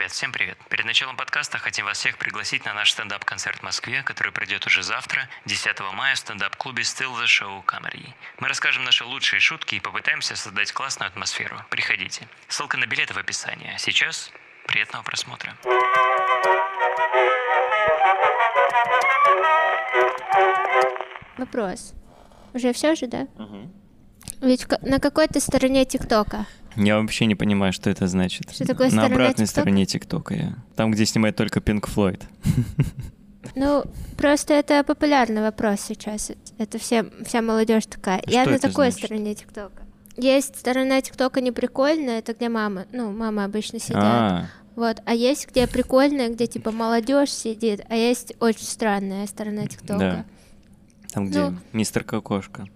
Ребят, всем привет. Перед началом подкаста хотим вас всех пригласить на наш стендап-концерт в Москве, который пройдет уже завтра, 10 мая, в стендап-клубе Still the Show Comedy. Мы расскажем наши лучшие шутки и попытаемся создать классную атмосферу. Приходите. Ссылка на билеты в описании. А сейчас приятного просмотра. Вопрос. Уже все же, да? Ведь ка- на какой-то стороне ТикТока. Я вообще не понимаю, что это значит. Что такое На обратной ТикТока? стороне ТикТока я. Там, где снимает только Пинк Флойд. Ну, просто это популярный вопрос сейчас. Это все, вся молодежь такая. Я Что на это такой значит? стороне ТикТока. Есть сторона ТикТока неприкольная, это где мама, ну, мама обычно сидят. А, Вот, а есть где прикольная, где типа молодежь сидит, а есть очень странная сторона ТикТока. да. Там, где Ну. мистер Кокошка.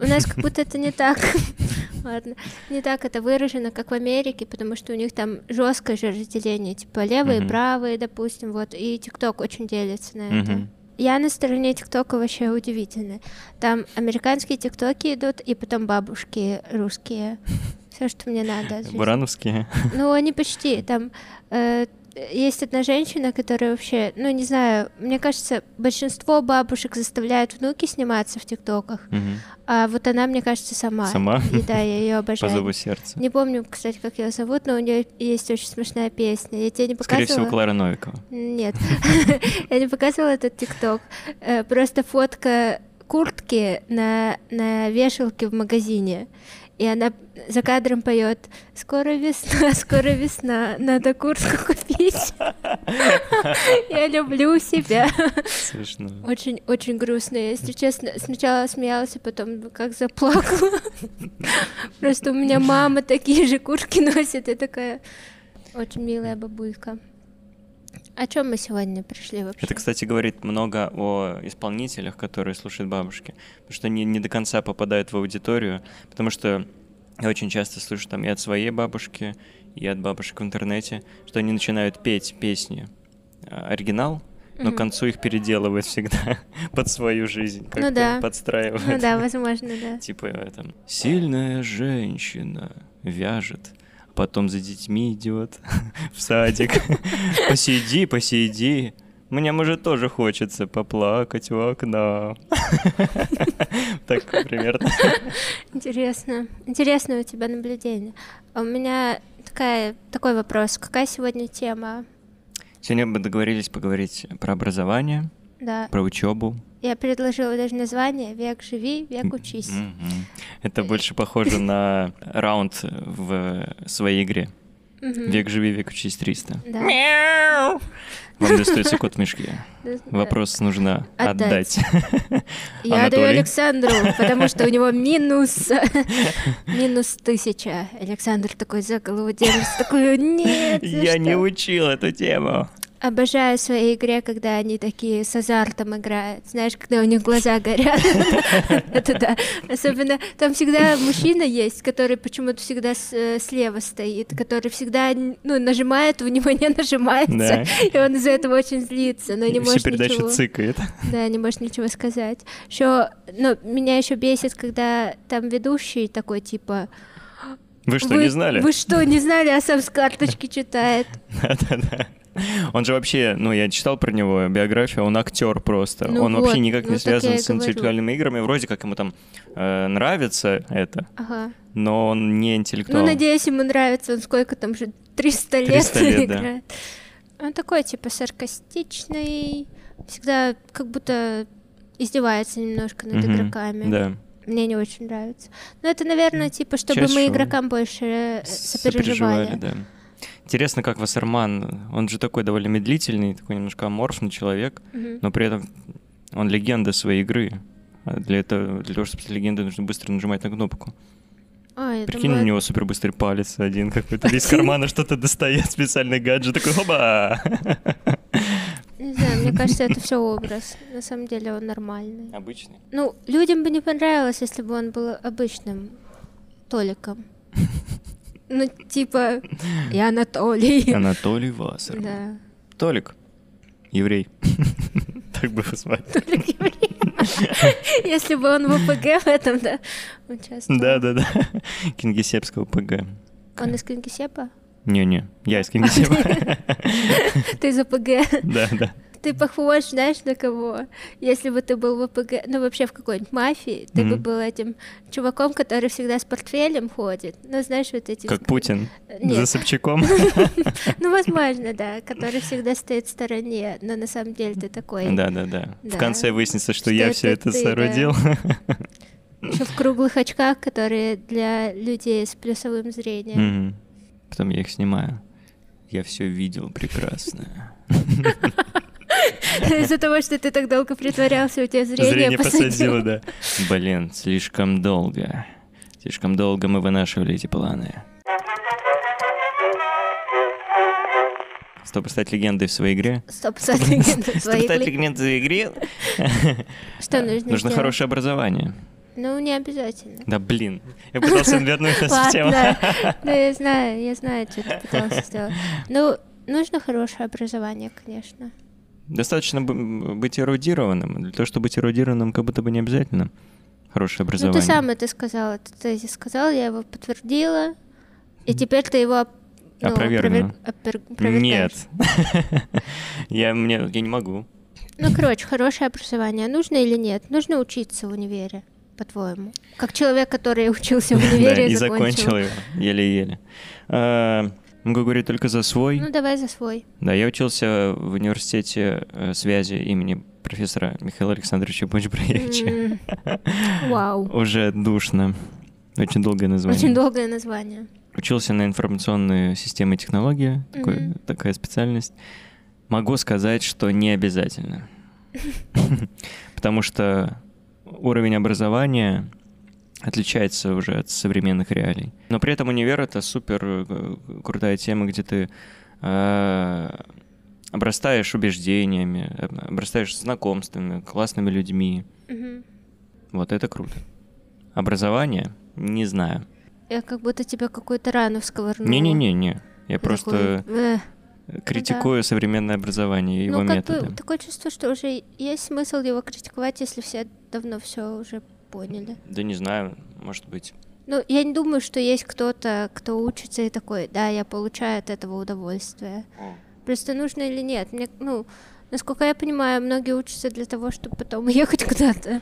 У нас как будто это не так. Ладно. Не так это выражено, как в Америке, потому что у них там жесткое же разделение, типа левые правые, допустим, вот, и ТикТок очень делится на это. Я на стороне ТикТока вообще удивительная. Там американские ТикТоки идут, и потом бабушки русские. Все, что мне надо. Бурановские. Ну, они почти. Там э, есть одна женщина, которая вообще, ну, не знаю, мне кажется, большинство бабушек заставляют внуки сниматься в ТикТоках, а вот она, мне кажется, сама. Сама? И да, я ее По обожаю. зову сердца. Не помню, кстати, как ее зовут, но у нее есть очень смешная песня. Я тебе не Скорее показывала? всего, Клара Новикова. Нет, я не показывала этот ТикТок. Э, Просто фотка куртки на, на вешалке в магазине. И она за кадром поет «Скоро весна, скоро весна, надо куртку купить». Я люблю себя. Смешно. Очень, очень грустно. Если честно, сначала смеялась, а потом как заплакала. Просто у меня мама такие же куртки носит. И такая очень милая бабулька. О чем мы сегодня пришли вообще? Это, кстати, говорит много о исполнителях, которые слушают бабушки, потому что они не до конца попадают в аудиторию, потому что я очень часто слышу там и от своей бабушки, и от бабушек в интернете, что они начинают петь песни а, оригинал, но к концу их переделывают всегда под свою жизнь, как-то да. подстраивают. Ну да, возможно, да. Типа там «Сильная женщина вяжет, потом за детьми идет в садик. Посиди, посиди. Мне, может, тоже хочется поплакать в окно. Так примерно. Интересно. Интересное у тебя наблюдение. А у меня такая, такой вопрос. Какая сегодня тема? Сегодня мы договорились поговорить про образование, Да. про учебу. Я предложила даже название «Век живи, век учись». Мгм. Это больше похоже на раунд в своей игре. Мгм. Век живи, век учись 300. Да. Вам достается кот в мешке. Вопрос нужно Отдать. отдать. Я отдаю Анатолий? Александру, потому что у него минус, минус тысяча. Александр такой за голову держится, такой, нет, Я не что?» учил эту тему. Обожаю в своей игре, когда они такие с азартом играют. Знаешь, когда у них глаза горят. Это да. Особенно там всегда мужчина есть, который почему-то всегда э, слева стоит, который всегда ну, нажимает, у него не нажимается. И он из-за этого очень злится, но не может ничего. цикает. Да, не можешь ничего сказать. Еще, ну, меня еще бесит, когда там ведущий такой типа. Вы что, не знали? Вы что, не знали, а сам с карточки читает. Да-да-да. Он же вообще, ну, я читал про него биографию, он актер просто. Ну он вот, вообще никак ну не связан с интеллектуальными играми. Вроде как ему там э, нравится это, Ага. но он не интеллектуал. Ну, надеюсь, ему нравится. Он сколько там же 300 лет 300 лет, да. играет. Он такой, типа, саркастичный. Всегда как будто издевается немножко над Мгм, игроками. Да. Мне не очень нравится. Но это, наверное, типа, чтобы Часть мы игрокам больше э, сопереживали. да. Интересно, как Вассерман, он же такой довольно медлительный, такой немножко аморфный человек, Мгм. но при этом он легенда своей игры. А для этого, для того, чтобы стать легендой, нужно быстро нажимать на кнопку. Я Прикинь, думала, у него супер быстрый палец один какой-то, из кармана что-то достает, специальный гаджет, такой хоба! Мне кажется, это все образ. На самом деле он нормальный. Обычный. Ну, людям бы не понравилось, если бы он был обычным Толиком. Ну, типа, я Анатолий. Анатолий Вассерман. Да. Толик. Еврей. Так бы его звали. Толик еврей. Если бы он в ОПГ в этом, да, участвовал. Да-да-да. Кингисеппского ПГ. Он из Кингисеппа? Не-не, я из Кингисеппа. Ты из АПГ. Да, да. Ты похож, знаешь, на кого? Если бы ты был в АПГ, ну вообще в какой-нибудь мафии, ты бы был этим чуваком, который всегда с портфелем ходит. Ну, знаешь, вот эти... Как Путин. Нет. За Собчаком. Ну, возможно, да, который всегда стоит в стороне, но на самом деле ты такой. Да, да, да. В конце выяснится, что я все это соорудил. Еще в круглых очках, которые для людей с плюсовым зрением. Потом я их снимаю. Я все видел прекрасно. Из-за того, что ты так долго притворялся, у тебя зрение, Зрение посадило, да. Блин, слишком долго. Слишком долго мы вынашивали эти планы. Чтобы стать легендой в своей игре. Стоп, стать легендой Чтобы своей стать игры. легендой в игре, Что нужно нужно хорошее образование. Ну, не обязательно. Да блин, я пытался вернуть нас в тему. Ну я знаю, я знаю, что ты пытался сделать. Ну, нужно хорошее образование, конечно. Достаточно быть эрудированным. Для того, чтобы быть эрудированным, как будто бы не обязательно хорошее Ну, образование. ты сам это сказал, ты сказал, я его подтвердила, и теперь ты его ну, Опровергну. опровер-. Нет. я, мне, я не могу. Ну, короче, хорошее образование нужно или нет? Нужно учиться в универе, по-твоему? Как человек, который учился в Да, универе и закончил. закончил его. Еле-еле. А, Могу говорить только за свой. Ну, давай за свой. Да, я учился в университете э, связи имени профессора Михаила Александровича Бончбраевича. Вау. Уже душно. Очень долгое название. Очень долгое название. Учился на информационные системы и технологии, такой- такая специальность. Могу сказать, что не обязательно. Потому что уровень образования отличается уже от современных реалий. Но при этом универ — это супер э, крутая тема, где ты э, обрастаешь убеждениями, э, обрастаешь знакомствами, классными людьми. Мгм. Вот это круто. Образование? Не знаю. Я как будто тебя какую-то рану всковорнула. Не-не-не-не. Я Ты просто такой, «Эх». критикую современное образование и его ну, как методы. бы такое чувство, что уже есть смысл его критиковать, если все давно все уже поняли. Да не знаю, может быть. Ну, я не думаю, что есть кто-то, кто учится и такой, да, я получаю от этого удовольствие. Просто нужно или нет. Мне, ну, насколько я понимаю, многие учатся для того, чтобы потом уехать куда-то.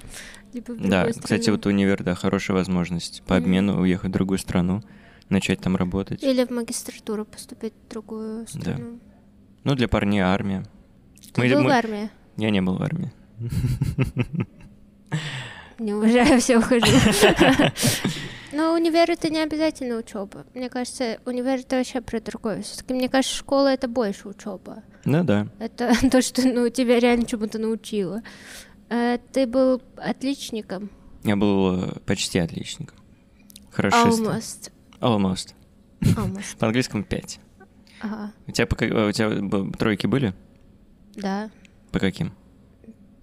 Да, кстати, вот универ, да, хорошая возможность по обмену уехать в другую страну, начать там работать. Или в магистратуру поступить в другую Да. страну. Ну, для парней армия. Ты Мы- был мы- в армии? Я не был в армии. Не уважаю, все ухожу. Но универ это не обязательно учеба. Мне кажется, универ это вообще про другое. Все-таки мне кажется, школа это больше учеба. Ну да. Это то, что ну, тебя реально чему-то научило. А Ты был отличником. Я был э, почти отличником. Хорошистом. Almost. Almost. Almost. По-английскому 5. Ага, У тебя, по ка- у тебя тройки были? да. По каким?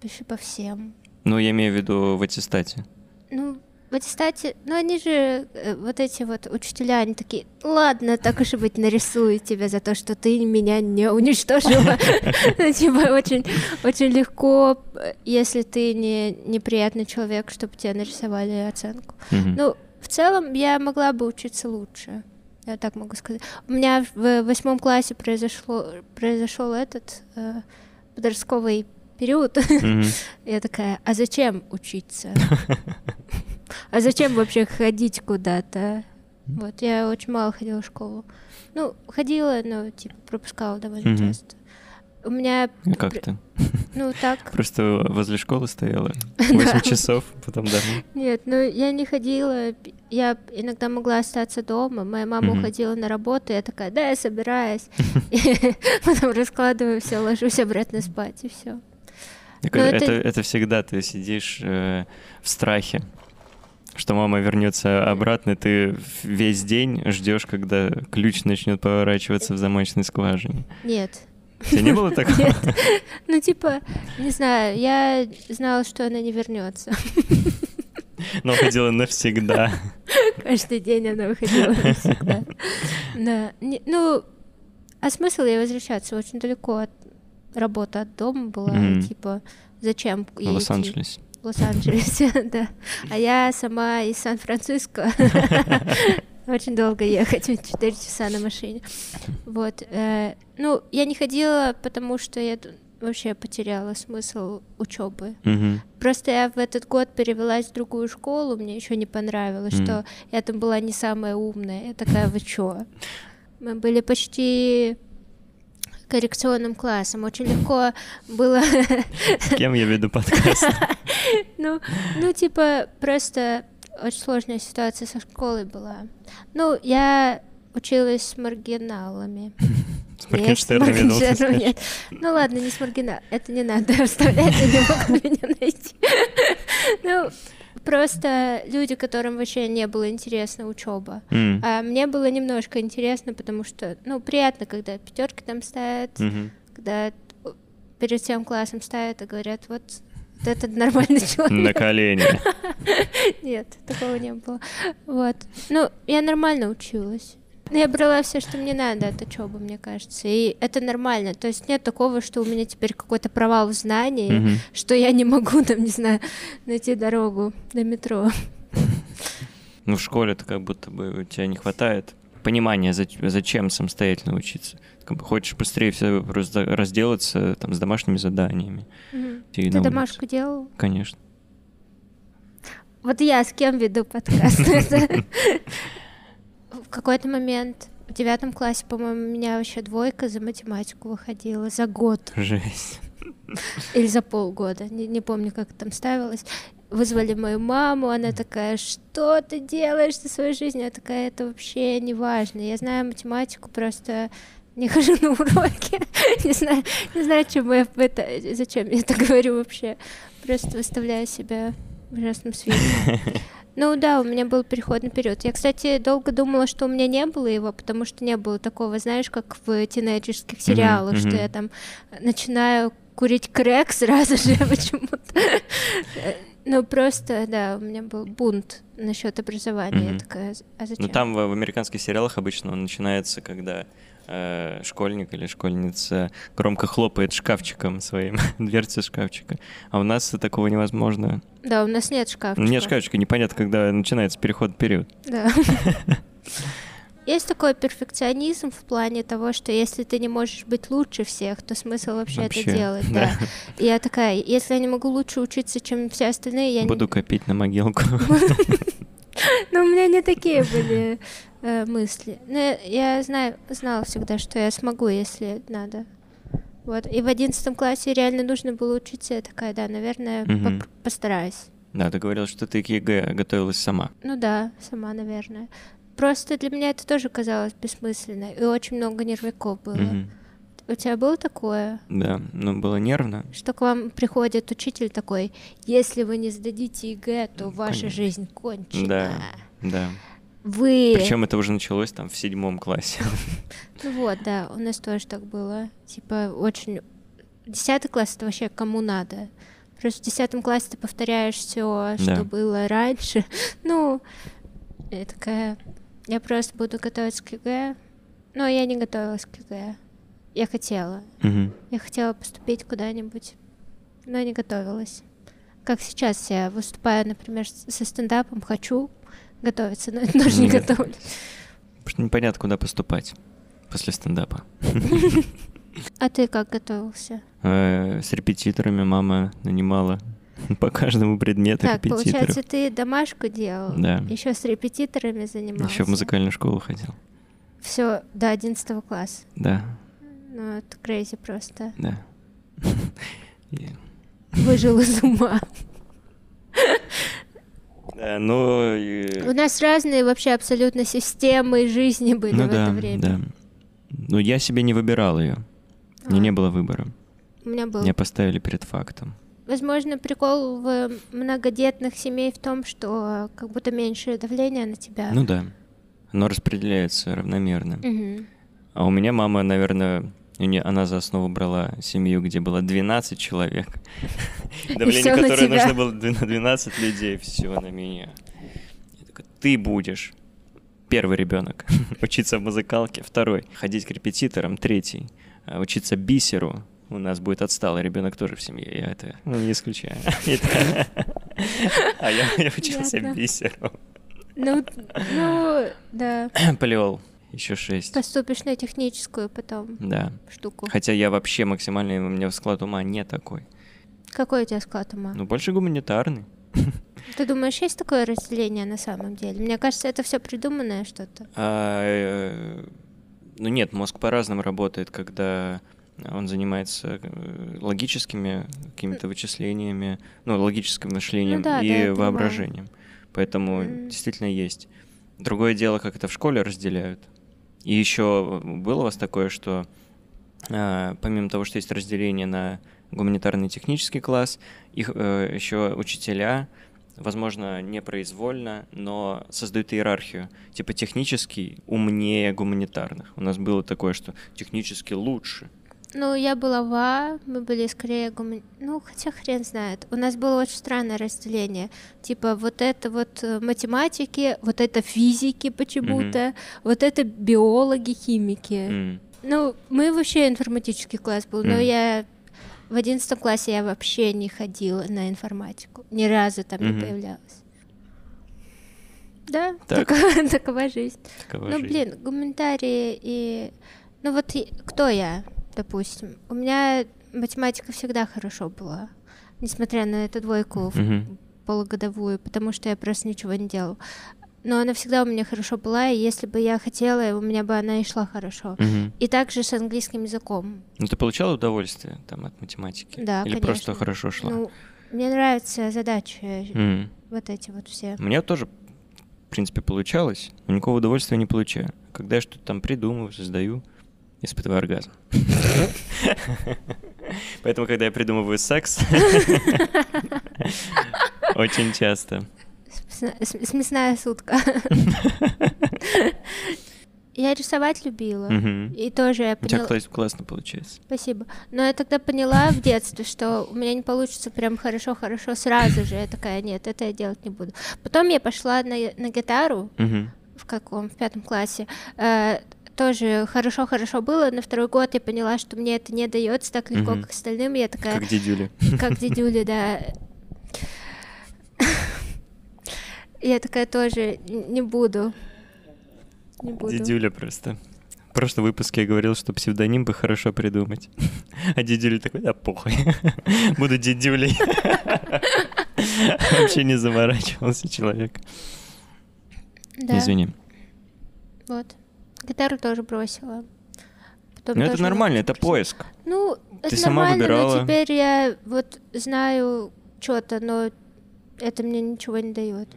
Пиши по всем. Ну, я имею в виду в аттестате. Ну, в аттестате, ну они же, э, вот эти вот учителя, они такие, ладно, так уж и быть, нарисую тебя за то, что ты меня не уничтожила. Ну, Типа очень, очень легко, если ты не неприятный человек, чтобы тебе нарисовали оценку. Ну, в целом я могла бы учиться лучше. Я так могу сказать. У меня в восьмом классе произошло, произошел этот э, подростковый период. Я такая, а зачем учиться? А зачем вообще ходить куда-то? Вот, я очень мало ходила в школу. Ну, ходила, но, типа, пропускала довольно часто. У меня, А Как ты? ну, так, Просто возле школы стояла 8 часов, потом домой. нет, ну, я не ходила, я иногда могла остаться дома, моя мама уходила на работу, я такая, да, я собираюсь. Потом раскладываю все, ложусь обратно спать, и все. Ну, это, это- это всегда ты сидишь э, в страхе, что мама вернется обратно, ты весь день ждешь, когда ключ начнет поворачиваться в замочной скважине. Нет, У тебя не было такого? Нет. Ну, типа, не знаю, я знала, что она не вернется. Но уходила навсегда. Каждый день она выходила навсегда. Да. Ну, а смысл ей возвращаться? Очень далеко от работы от дома была. Мгм. Типа, зачем В? Лос-Анджелесе. В Лос-Анджелесе, да. А я сама из Сан-Франциско. очень долго ехать, 4 часа на машине. Вот. э, Ну, я не ходила, потому что я вообще потеряла смысл учебы. Мгм. Просто я в этот год перевелась в другую школу, мне еще не понравилось, Мгм. что я там была не самая умная. Я такая, вы чё? Мы были почти коррекционным классом. Очень легко было, С кем я веду подкаст? ну, ну, типа, просто очень сложная ситуация со школой была. Ну, я училась с маргиналами. С Моргенштерном, я нет. Ну ладно, не с маргинал. Это не надо вставлять, они не могут меня найти. Ну, просто люди, которым вообще не было интересна учеба. М, А мне было немножко интересно, потому что, ну, приятно, когда пятерки там ставят, мгм. когда перед всем классом ставят и говорят, вот вот этот нормальный На человек. колени. Нет, такого не было. Вот. Ну, я нормально училась. Ну, Я брала все, что мне надо от учебы, мне кажется. И это нормально. То есть нет такого, что у меня теперь какой-то провал в знании, Мгм. что я не могу, там, не знаю, найти дорогу до метро. Ну, в школе-то как будто бы у тебя не хватает понимания, зач- зачем самостоятельно учиться. Хочешь быстрее все просто разделаться там с домашними заданиями. И Ты домашку делал? Конечно. Вот я с кем веду подкаст? В какой-то момент в девятом классе, по-моему, у меня вообще двойка за математику выходила за год. Жесть. Или за полгода, не, не помню, как там ставилось. Вызвали мою маму, она такая, что ты делаешь со своей жизнью? Я такая, это вообще не важно. Я знаю математику, просто не хожу на уроки. не знаю, не знаю, чему я это, зачем я это говорю вообще. Просто выставляю себя в ужасном свете. Ну да, у меня был переходный период. Я, кстати, долго думала, что у меня не было его, потому что не было такого, знаешь, как в тинейджерских сериалах, что мгм. я там начинаю курить крэк сразу же почему-то. Ну просто, да, у меня был бунт насчет образования. Я Мгм. такая, а зачем? Ну, там в, в американских сериалах обычно он начинается, когда э, школьник или школьница громко хлопает шкафчиком своим, дверцы шкафчика. А у нас такого невозможно. Да, у нас нет шкафчика. Нет шкафчика, непонятно, когда начинается переход период. Да. Есть такой перфекционизм в плане того, что если ты не можешь быть лучше всех, то смысл вообще, Вообще, это делать, да. да. Я такая, если я не могу лучше учиться, чем все остальные, я не- Буду копить на могилку. Ну, у меня не такие были э, мысли. Но я, я знаю, знала всегда, что я смогу, если надо. Вот. И в одиннадцатом классе реально нужно было учиться. Я такая, да, наверное, постараюсь. Да, ты говорил, что ты к ЕГЭ готовилась сама. Ну да, сама, наверное. Просто для меня это тоже казалось бессмысленно. И очень много нервяков было. У тебя было такое? Да, ну было нервно. Что к вам приходит учитель такой, если вы не сдадите ЕГЭ, то ваша конечно. жизнь кончена. Да, да. Вы... Причем это уже началось там в седьмом классе. Ну вот, да, у нас тоже так было. Типа, очень... Десятый класс — это вообще кому надо. Просто в десятом классе ты повторяешь все, Да. что было раньше. Ну, я такая... Я просто буду готовиться к ЕГЭ. Но я не готовилась к ЕГЭ. Я хотела. Мгм. Я хотела поступить куда-нибудь, но не готовилась. Как сейчас я выступаю, например, со стендапом, хочу готовиться, но тоже не Не готов- готовлюсь. Потому что непонятно, куда поступать после стендапа. А ты как готовился? Э, С репетиторами мама нанимала по каждому предмету Так, репетиторов. получается, ты домашку делал, Да. еще с репетиторами занимался. Еще в музыкальную школу ходил. Все до 11 класса. Да, Ну, это крейзи просто. да. Выжил из ума. Да, ну... и- У нас разные вообще абсолютно системы жизни были Ну в да, это время. да. Ну, я себе не выбирал ее. Мне А. не было выбора. У меня был Меня поставили перед фактом. Возможно, прикол в многодетных семей в том, что как будто меньше давления на тебя. Ну да. Оно распределяется равномерно. Мгм. А у меня мама, наверное, у она за основу брала семью, где было 12 человек. Давление, которое нужно было на 12 людей, все на меня. Ты будешь первый ребенок учиться в музыкалке, второй ходить к репетиторам, третий а, учиться бисеру. У нас будет отсталый ребенок тоже в семье, я это ну, не исключаю. А я учился бисеру. Ну, ну, да. Полиол. Еще шесть. Поступишь на техническую потом Да. штуку. Хотя я вообще максимально, у меня склад ума не такой. Какой у тебя склад ума? Ну, больше гуманитарный. Ты думаешь, есть такое разделение на самом деле? Мне кажется, это все придуманное что-то. А, э, ну нет, мозг по-разному работает, когда он занимается э, логическими какими-то вычислениями, ну, логическим мышлением Ну да, да, и понимаю. воображением. Поэтому М. действительно есть. Другое дело, как это в школе разделяют. И еще было у вас такое, что а, помимо того, что есть разделение на гуманитарный и технический класс, их еще учителя, возможно, непроизвольно, но создают иерархию. Типа технический умнее гуманитарных. У нас было такое, что технически лучше. Ну, я была в А, мы были скорее гумани... Ну, хотя хрен знает. У нас было очень странное разделение. Типа, вот это вот э, математики, вот это физики почему-то, вот это биологи, химики. М. Ну, мы вообще информатический класс был, но Мгм. я в одиннадцатом классе я вообще не ходила на информатику. Ни разу там не Мгм. появлялась. Да, Так. такова, такова жизнь. Такова ну, жизнь. блин, гуманитарии и... Ну вот кто я, допустим? У меня математика всегда хорошо была, несмотря на эту двойку Мгм. полугодовую, потому что я просто ничего не делала. Но она всегда у меня хорошо была, и если бы я хотела, у меня бы она и шла хорошо. Мгм. И также с английским языком. Ну, ты получала удовольствие там от математики? Да, Или конечно. просто хорошо шла? Ну, мне нравятся задачи, М. вот эти вот все. У меня тоже, в принципе, получалось, но никакого удовольствия не получаю. Когда я что-то там придумываю, создаю, испытываю оргазм. Поэтому, когда я придумываю секс, очень часто. Смесна- см- Смесная сутка. Я рисовать любила. И тоже я У тебя поняла... класс- классно получается. Спасибо. Но я тогда поняла в детстве, что у меня не получится прям хорошо-хорошо сразу же. Я такая, нет, это я делать не буду. Потом я пошла на, на гитару в каком? В пятом классе. Э, тоже хорошо-хорошо было. На второй год я поняла, что мне это не дается так легко, Мгм. как остальным. Я такая, Как дедюли. как дедюли, да. Я такая тоже не буду. Не буду. Дедюля просто. В прошлом выпуске я говорил, что псевдоним бы хорошо придумать. А дедюля такой, да похуй. Буду дедюлей. Вообще не заморачивался человек. Да, Извини. Вот. Гитару тоже бросила. Потом Ну это нормально, это поиск. Ну, Ты это сама нормально, выбирала. но теперь я вот знаю что-то, но это мне ничего не дает.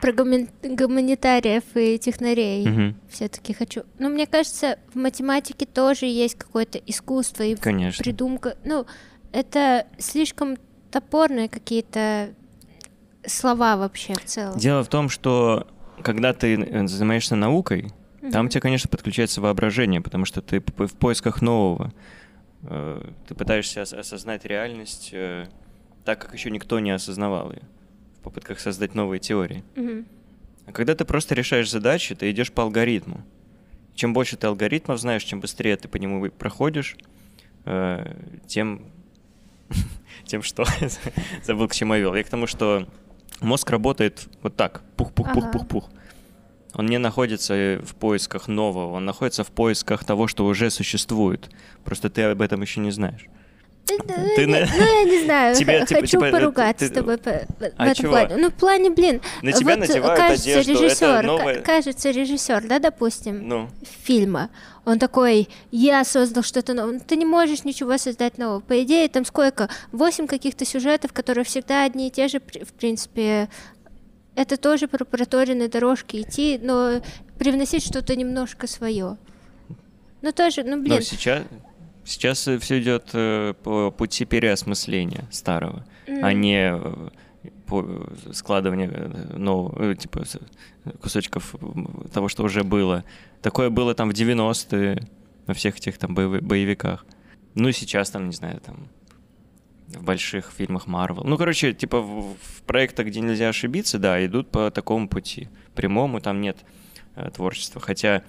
Про гуман- гуманитариев и технарей Мгм. все-таки хочу. Ну, мне кажется, в математике тоже есть какое-то искусство и Конечно. придумка. Ну, это слишком топорные какие-то слова вообще в целом. Дело в том, что когда ты э, занимаешься наукой, там у тебя, конечно, подключается воображение, потому что ты в поисках нового. Э, Ты пытаешься ос- осознать реальность э, так, как еще никто не осознавал ее, в попытках создать новые теории. Мгм. А когда ты просто решаешь задачи, ты идешь по алгоритму. Чем больше ты алгоритмов знаешь, чем быстрее ты по нему проходишь, тем... тем что? Забыл, к чему я вел. Я к тому, что мозг работает вот так. Пух-пух-пух-пух-пух. Он не находится в поисках нового, он находится в поисках того, что уже существует. Просто ты об этом еще не знаешь. Ну, Ты не- на- ну, я не знаю, Тебе, х- типа, хочу типа, поругаться ты- с тобой по- в А этом чего? плане. Ну, в плане, блин, На тебя вот кажется, одежду, это режиссер, новое- кажется, режиссер, да, допустим, Ну, фильма, он такой, я создал что-то новое. Ну, Ты не можешь ничего создать нового. По идее, там сколько? Восемь каких-то сюжетов, которые всегда одни и те же, в принципе. Это тоже про проторенные дорожки идти, но привносить что-то немножко свое. Ну тоже, ну блин, Но сейчас, сейчас все идет э, по пути переосмысления старого, а М. не складывания э, нового, э, типа кусочков того, что уже было. Такое было там в 90-е, во всех этих там боеви- боевиках. Ну и сейчас там, не знаю, там в больших фильмах Марвел. Ну, короче, типа в, в проектах, где нельзя ошибиться, да, идут по такому пути. Прямому там нет э, творчества. Хотя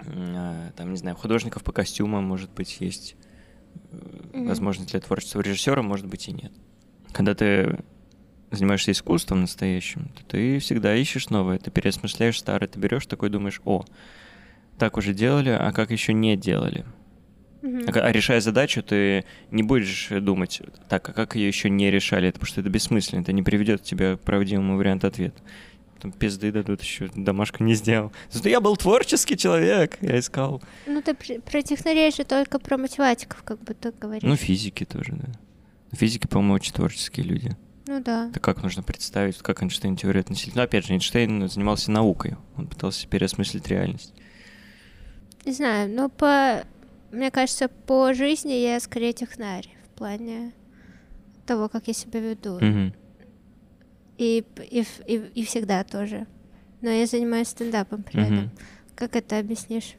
э, там, не знаю, художников по костюмам, может быть, есть Мгм. возможность для творчества. Режиссера, может быть, и нет. Когда ты занимаешься искусством настоящим, то ты всегда ищешь новое, ты переосмысляешь старое, ты берешь такой, думаешь, о, так уже делали, а как еще не делали. Мгм. А, а решая задачу, ты не будешь думать, так, а как ее еще не решали, это потому что это бессмысленно, это не приведет тебя к правдивому варианту ответа. Там пизды дадут еще, домашку не сделал. Зато я был творческий человек, я искал. Ну, ты про, про технарей же только про математиков, как будто говоришь. Ну, физики тоже, да. Физики, по-моему, очень творческие люди. Ну да. Это как нужно представить, как Эйнштейн теорию относительно. Но опять же, Эйнштейн занимался наукой, он пытался переосмыслить реальность. Не знаю, но по... Мне кажется, по жизни я скорее технарь в плане того, как я себя веду. Мгм. И, и, и, и всегда тоже. Но я занимаюсь стендапом при Мгм. этом. Как это объяснишь?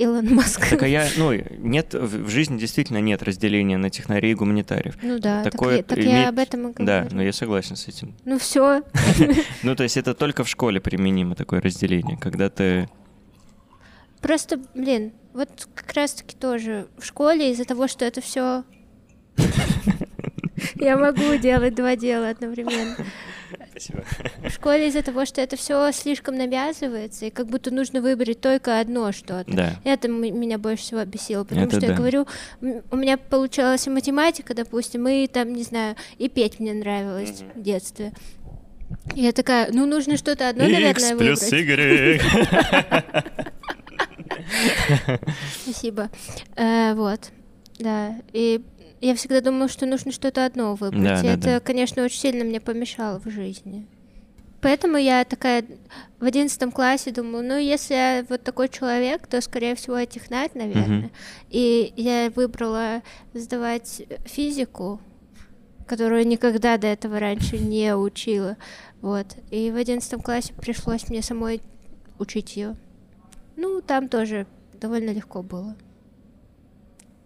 Илон Маск. Так а я, ну, нет, в жизни действительно нет разделения на технарей и гуманитариев. Ну да, так, Такое я, так я об этом и говорю. Да, но я согласен с этим. Ну все. Ну, то есть это только в школе применимо такое разделение, когда ты... Просто, блин, вот как раз-таки тоже в школе из-за того, что это все я могу делать два дела одновременно. Спасибо. В школе из-за того, что это все слишком навязывается, и как будто нужно выбрать только одно что-то. Да. Это меня больше всего бесило, потому Это что я да. говорю, м, у меня получалась и математика, допустим, и там, не знаю, и петь мне нравилось в детстве. Я такая, ну нужно что-то одно, наверное, плюс выбрать. Y. Спасибо. Э, вот, да. И я всегда думала, что нужно что-то одно выбрать. Да, и да, это, да. конечно, очень сильно мне помешало в жизни. Поэтому я такая в одиннадцатом классе думала, ну, если я вот такой человек, то, скорее всего, я технарь, наверное. Мгм. И я выбрала сдавать физику, которую никогда до этого раньше не учила. Вот. И в одиннадцатом классе пришлось мне самой учить ее. Ну, там тоже довольно легко было.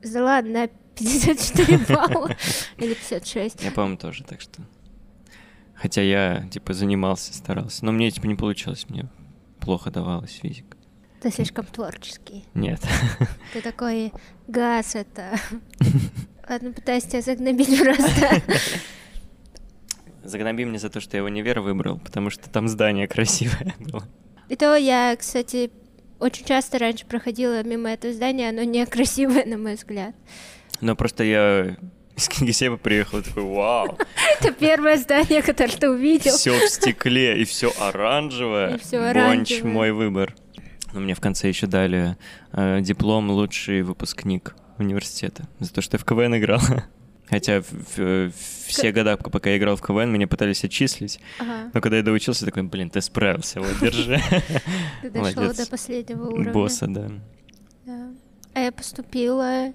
Сдала на 54 балла или 56. Я, по-моему, тоже, так что... Хотя я, типа, занимался, старался. Но мне, типа, не получилось, мне плохо давалась физика. Ты слишком творческий. Нет. Ты такой газ это. Ладно, пытаюсь тебя загнобить просто. Загноби мне за то, что я универ выбрал, потому что там здание красивое было. И то я, кстати, очень часто раньше проходила мимо этого здания, оно некрасивое, на мой взгляд. Но просто я из Кингисеппа приехал и такой, вау, Это первое здание, которое ты увидел. все в стекле и все оранжевое. И всё Бонч, мой выбор. Но мне в конце еще дали э, диплом лучший выпускник университета за то, что я в КВН играл. Хотя в- в- все года, пока я играл в КВН, меня пытались отчислить. Ага. Но когда я доучился, такой, блин, ты справился, вот, держи. Ты дошел до последнего уровня. Босса. Да. А я поступила,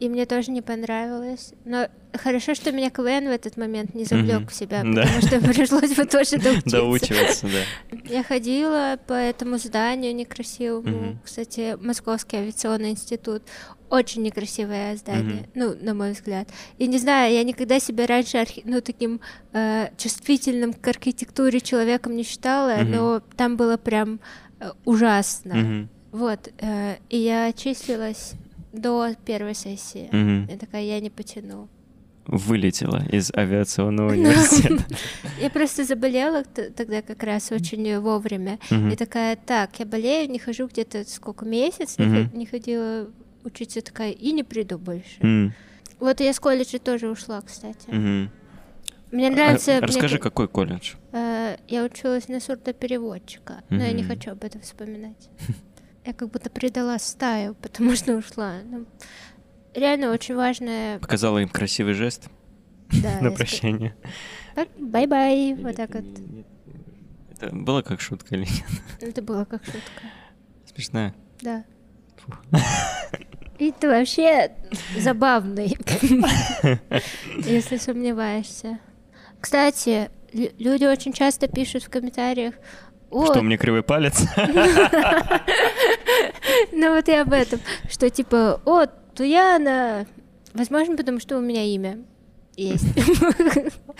и мне тоже не понравилось. Но хорошо, что меня КВН в этот момент не завлек в себя, Да. потому что пришлось бы тоже доучиться. Доучиваться, да. Я ходила по этому зданию некрасивому. Кстати, Московский авиационный институт. Очень некрасивое здание, Мгм. ну, на мой взгляд. И не знаю, я никогда себя раньше архи- ну, таким э, чувствительным к архитектуре человеком не считала, Мгм. но там было прям э, ужасно. Мгм. Вот, э, и я отчислилась до первой сессии. Мгм. Я такая, я не потяну. Вылетела из авиационного университета. Я просто заболела тогда как раз очень вовремя. И такая, так, я болею, не хожу где-то сколько, месяц не, ходила учиться, такая, и не приду больше. Вот я с колледжа тоже ушла, кстати. Мне А, нравится... Расскажи, ка- какой колледж? э, я училась на сурдопереводчика, но я не хочу об этом вспоминать. Я как будто предала стаю, потому что ушла. Ну, реально очень важное... Показала им красивый жест Да, на прощание. Так, Bye-bye, вот так вот. Это было как шутка или нет? Это было как шутка. Смешная. Да. И ты вообще забавный, если сомневаешься. Кстати, лю- люди очень часто пишут в комментариях, о, Что, у меня кривой палец? ну вот я об этом, что типа, о, Туяна, возможно, потому что у меня имя есть.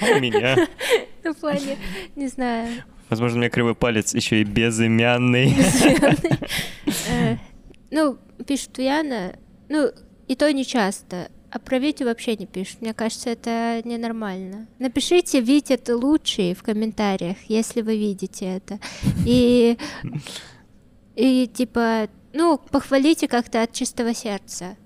А У меня. Ну, в плане, не знаю, Возможно, у меня кривой палец еще и безымянный. Э, Ну, пишут Туяна, ну, и то не часто. А про Витю вообще не пишут. Мне кажется, это ненормально. Напишите, Витя, ты лучший в комментариях, если вы видите это. И, и типа, ну, похвалите как-то от чистого сердца.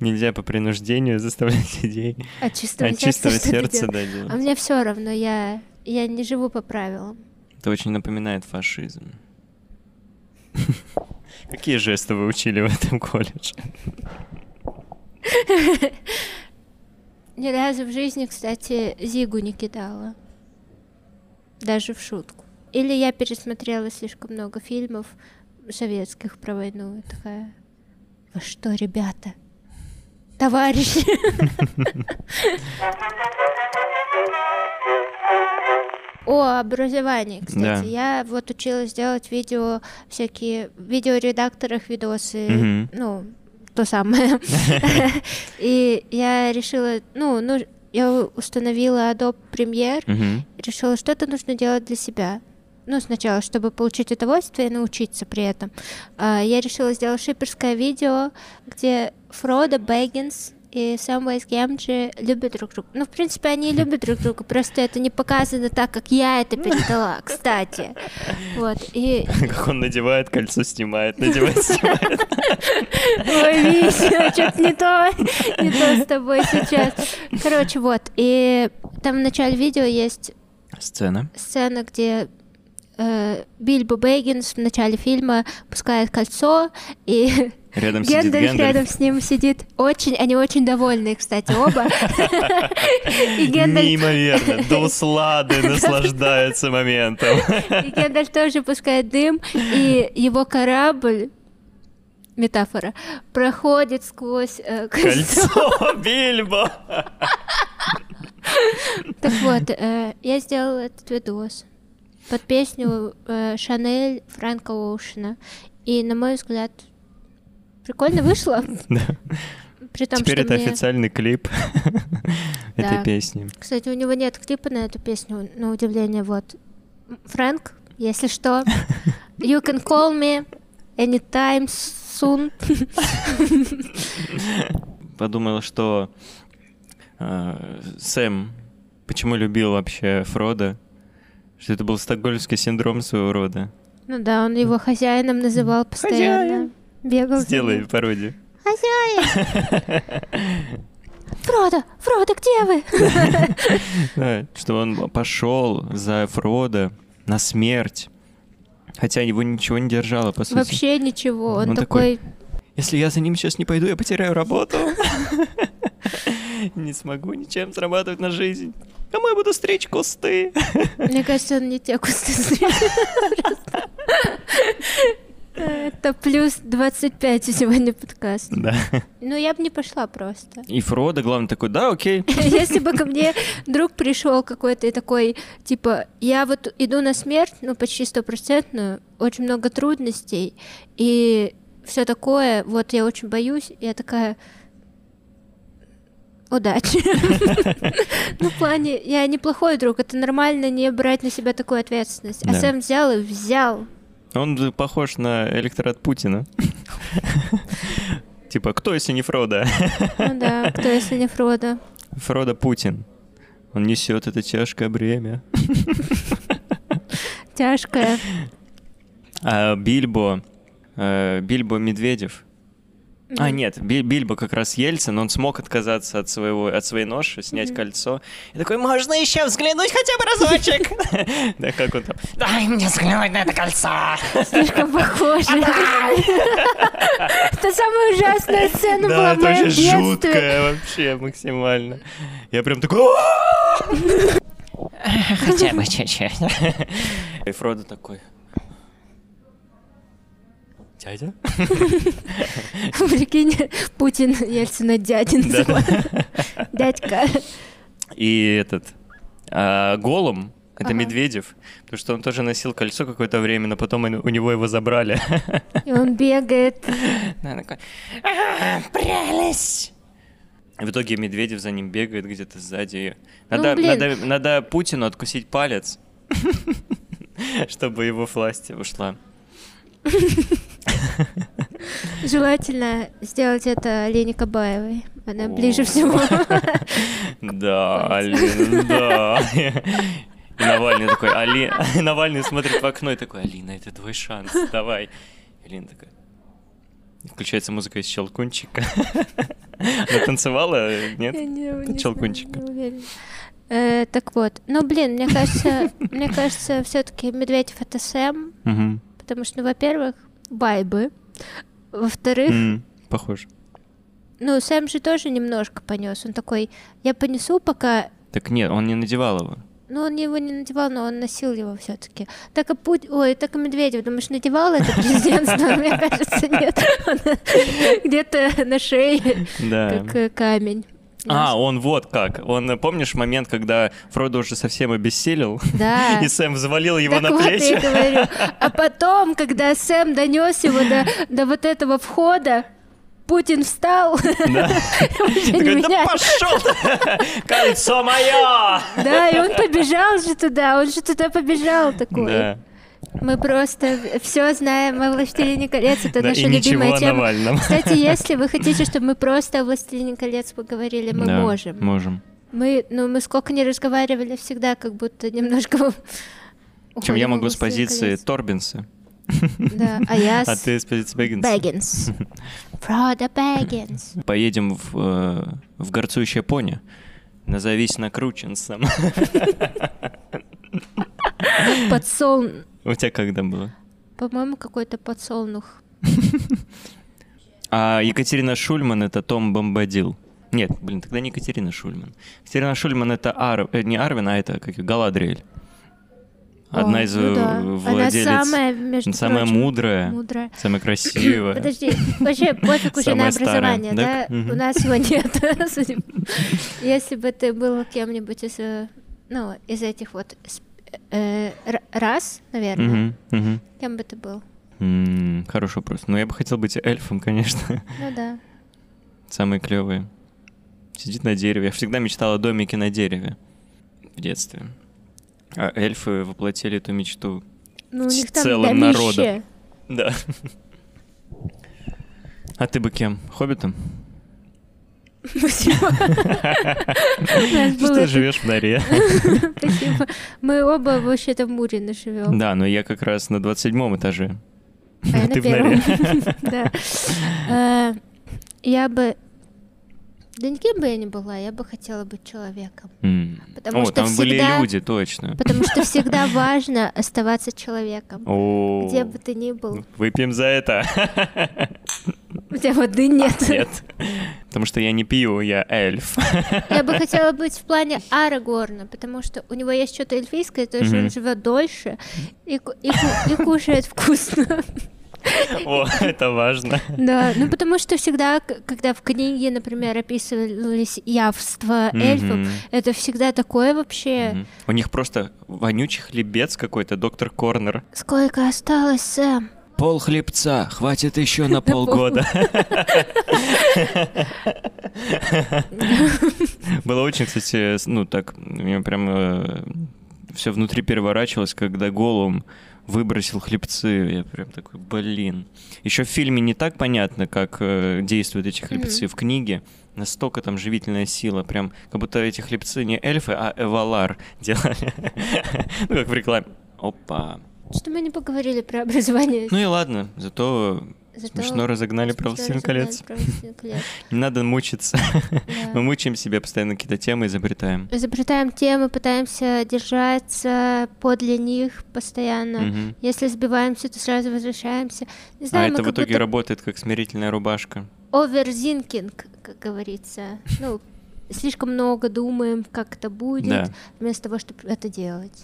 Нельзя по принуждению заставлять людей. От чистого От сердца. чистого сердца, да, делать. А мне все равно, я, я не живу по правилам. Это очень напоминает фашизм. Какие жесты вы учили в этом колледже? Ни разу в жизни, кстати, Зигу не кидала. Даже в шутку. Или я пересмотрела слишком много фильмов советских про войну. И такая, вы что, ребята? Товарищи! О образовании, кстати. Да. Я вот училась делать видео, всякие в видеоредакторах видосы, Мгм. ну, то самое. И я решила, ну, ну, я установила Adobe Premiere, решила, что-то нужно делать для себя. Ну, сначала, чтобы получить удовольствие и научиться при этом. А, Я решила сделать шиперское видео, где Фродо Бэггинс и Самвейс Гемджи любят друг друга. Ну, в принципе, они любят друг друга, просто это не показано так, как я это передала, кстати. Вот, и... Как он надевает кольцо, снимает, надевает, снимает. Ой, Витя, что-то не то, не то с тобой сейчас. Короче, вот, и там в начале видео есть Сцена. сцена, где э, Бильбо Бэггинс в начале фильма пускает кольцо, и Рядом сидит Гендальф рядом с ним сидит. Очень, они очень довольные, кстати, оба. И Гендальф, Неимоверно. До услады наслаждаются моментом. и Гендальф тоже пускает дым, и его корабль метафора, проходит сквозь э, кольцо. Кольцо Бильбо. Так вот, э, я сделала этот видос под песню э, Шанель Фрэнка Оушена. И, на мой взгляд, прикольно вышло. Да. При том, Теперь что это мне- официальный клип этой песни. Кстати, у него нет клипа на эту песню, на удивление, вот. Фрэнк, если что, you can call me anytime soon. Подумал, что э, Сэм почему любил вообще Фрода, что это был стокгольмский синдром своего рода. Ну да, он его хозяином называл постоянно. Хозяин. Бегал. Сделай пародию. Хозяин! Фродо, Фродо, где вы? Что он пошел за Фрода на смерть. Хотя его ничего не держало, по сути. Вообще ничего. Он, Он такой, Если я за ним сейчас не пойду, я потеряю работу. Не смогу ничем зарабатывать на жизнь. Кому я буду стричь кусты? Мне кажется, он не те кусты. Просто. Это плюс 25 сегодня подкаст. Да. Ну, я бы не пошла просто. И Фродо, главное, такой, да, окей. Если бы ко мне друг пришел какой-то и такой, типа, я вот иду на смерть, ну, почти стопроцентную, очень много трудностей, и все такое, вот я очень боюсь, я такая, удачи. Ну, в плане, я неплохой друг, это нормально не брать на себя такую ответственность. А. Сэм взял и взял. Он похож на электорат Путина. Типа, кто, если не Фродо? Ну да, кто если не Фродо. Фродо Путин. Он несет это тяжкое бремя. Тяжкое. А Бильбо... э, Бильбо Медведев. А, Мгм. нет, Би- Бильбо как раз Ельцин, он смог отказаться от, своего, от своей ноши, снять Мгм. кольцо. И такой, можно еще взглянуть хотя бы разочек? Да, как он там? Дай мне взглянуть на это кольцо. Слишком похоже. Это самая ужасная сцена была Да, в это моем детстве. жуткое вообще максимально. Я прям такой... Хотя бы чуть-чуть. И Фродо такой... Дядя? Прикинь, Путин Ельцина дядя называет. Дядька. И этот... а, Голум, это Ага. Медведев, потому что он тоже носил кольцо какое-то время, но потом у него его забрали. И он бегает. Да, такой, «А, Прелесть! В итоге Медведев за ним бегает где-то сзади. Надо, Ну, надо, надо Путину откусить палец, чтобы его власть ушла. Желательно сделать это Лене Кабаевой. Она ближе всего. Да, Алина, да. И Навальный такой, Али... Навальный смотрит в окно и такой, Алина, это твой шанс, давай. И Алина такая, Включается музыка из Щелкунчика. Она танцевала, нет? Я не- Щелкунчика. Э, Так вот, ну блин, мне кажется, мне кажется, все-таки Медведев это Сэм, потому что, ну, во-первых, вайбы, во-вторых, М, Похож. ну Сэм же тоже немножко понес, он такой, я понесу пока Так нет, он не надевал его. Ну, он его не надевал, но он носил его все-таки. Так и Путь... Ой, так и Медведев, думаешь, надевал это президентство? Мне кажется, нет. Где-то на шее, как э, камень. А, он вот как. Он, помнишь момент, когда Фродо уже совсем обессилел? Да. И Сэм взвалил его Так на вот я плечи? говорю. А потом, когда Сэм донес его до, до вот этого входа, Путин встал, Да. Такой, да пошел! Кольцо мое! Да, и он побежал же туда, он же туда побежал такой. Да. Мы просто все знаем о «Властелине колец», это Да, наша любимая тема. Навальном. Кстати, если вы хотите, чтобы мы просто о «Властелине колец» поговорили, мы Да, можем. Можем. Мы, ну, мы сколько не разговаривали, всегда как будто немножко Чем я могу с «Властелин позиции колец». Торбинса, Да, а я а с ты с позиции Бэггинса. Бэггинс. Фродо Бэггинс. Поедем в, э, в горцующее пони. Назовись накрученцем. Подсол... У тебя когда было? По-моему, какой-то подсолнух. А Екатерина Шульман это Том Бомбадил. Нет, блин, тогда не Екатерина Шульман. Екатерина Шульман это Ар... э, не Арвин, а это как Галадриэль. Одна О, из ну э, да. владелец. Она самая, между самая прочим, мудрая, мудрая. самая красивая. Подожди, вообще пофиг уже на образование, да? У нас его нет. Если бы ты был кем-нибудь из, э, ну, из этих вот э, р- рас, наверное, Мгм, мгм. кем бы ты был? М, Хороший вопрос. Ну, я бы хотел быть эльфом, конечно. Ну да. Самые клевые. Сидит на дереве. Я всегда мечтал о домике на дереве в детстве. А эльфы воплотили эту мечту. Ну, у них там целым народом. Да. А ты бы кем? Хоббитом? Спасибо. Что живешь в норе? Спасибо. Мы оба вообще-то в Мурино живем. Да, но я как раз на 27 этаже. А Ты в норе. Да. Э, Я бы... Да никем бы я не была, я бы хотела быть человеком. Потому О, что там были всегда- люди, точно. Потому что всегда важно оставаться человеком. О, Где бы ты ни был. Выпьем за это. У тебя воды нет. Нет. Потому что я не пью, я эльф. Я бы хотела быть в плане Арагорна, потому что у него есть что-то эльфийское, то есть он живет дольше и, ку- и ку- и кушает вкусно. О, это важно. Да, ну потому что всегда, когда в книге, например, описывались явства эльфов, это всегда такое вообще. У них просто вонючий хлебец какой-то, доктор Корнер. Сколько осталось, Сэм? Пол хлебца, хватит еще на полгода. Было очень, кстати, ну так, у меня прям все внутри переворачивалось, когда Голум выбросил хлебцы. Я прям такой, блин. Еще в фильме не так понятно, как э, действуют эти хлебцы. В книге настолько там живительная сила, прям как будто эти хлебцы не эльфы, а эвалар делали. Ну, как в рекламе. Опа. Что мы не поговорили про образование? Ну и ладно, зато Зато смешно разогнали про «Властелин колец». Не надо мучиться. Да. Мы мучаем себя, постоянно какие-то темы изобретаем. Изобретаем темы, пытаемся держаться подле них постоянно. Если сбиваемся, то сразу возвращаемся. Не А знаю, это в итоге будто работает как смирительная рубашка. overthinking, как говорится. Ну, слишком много думаем, как это будет, Да. вместо того, чтобы это делать.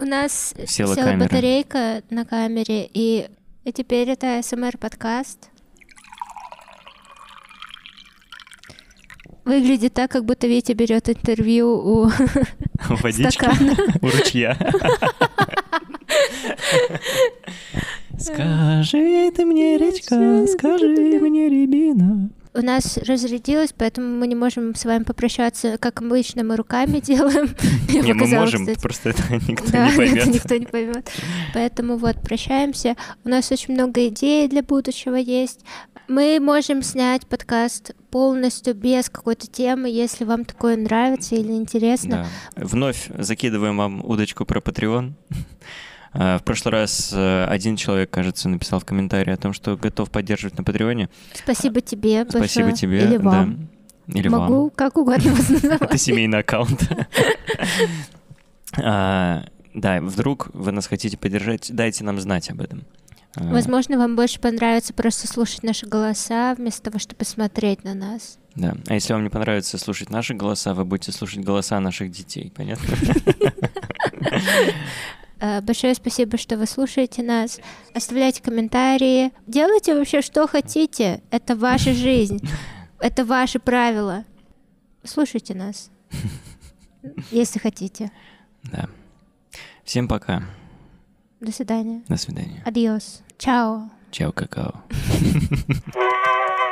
У нас Села села, камера. батарейка на камере, и, и теперь это ASMR-подкаст. Выглядит так, как будто Витя берет интервью у Водички у ручья. Скажи ты мне, речка, скажи мне, рябина. У нас разрядилось, поэтому мы не можем с вами попрощаться, как обычно, мы руками делаем. Не, мы можем, просто это никто не поймет. никто не поймет. Поэтому вот, прощаемся. У нас очень много идей для будущего есть. Мы можем снять подкаст полностью без какой-то темы, если вам такое нравится или интересно. Да. Вновь закидываем вам удочку про Patreon. А, В прошлый раз э, один человек, кажется, написал в комментарии о том, что готов поддерживать на Патреоне. Спасибо тебе большое. Спасибо тебе. Или да. вам. Или Могу вам. как угодно вас Это называть. семейный аккаунт. А, Да, вдруг вы нас хотите поддержать, дайте нам знать об этом. А, Возможно, вам больше понравится просто слушать наши голоса, вместо того, чтобы смотреть на нас. Да. А если вам не понравится слушать наши голоса, вы будете слушать голоса наших детей, понятно? Э, Большое спасибо, что вы слушаете нас. Оставляйте комментарии. Делайте вообще, что хотите. Это ваша жизнь. Это ваши правила. Слушайте нас. Если хотите. Да. Всем пока. До свидания. До свидания. Адиос. Чао. Чао, какао.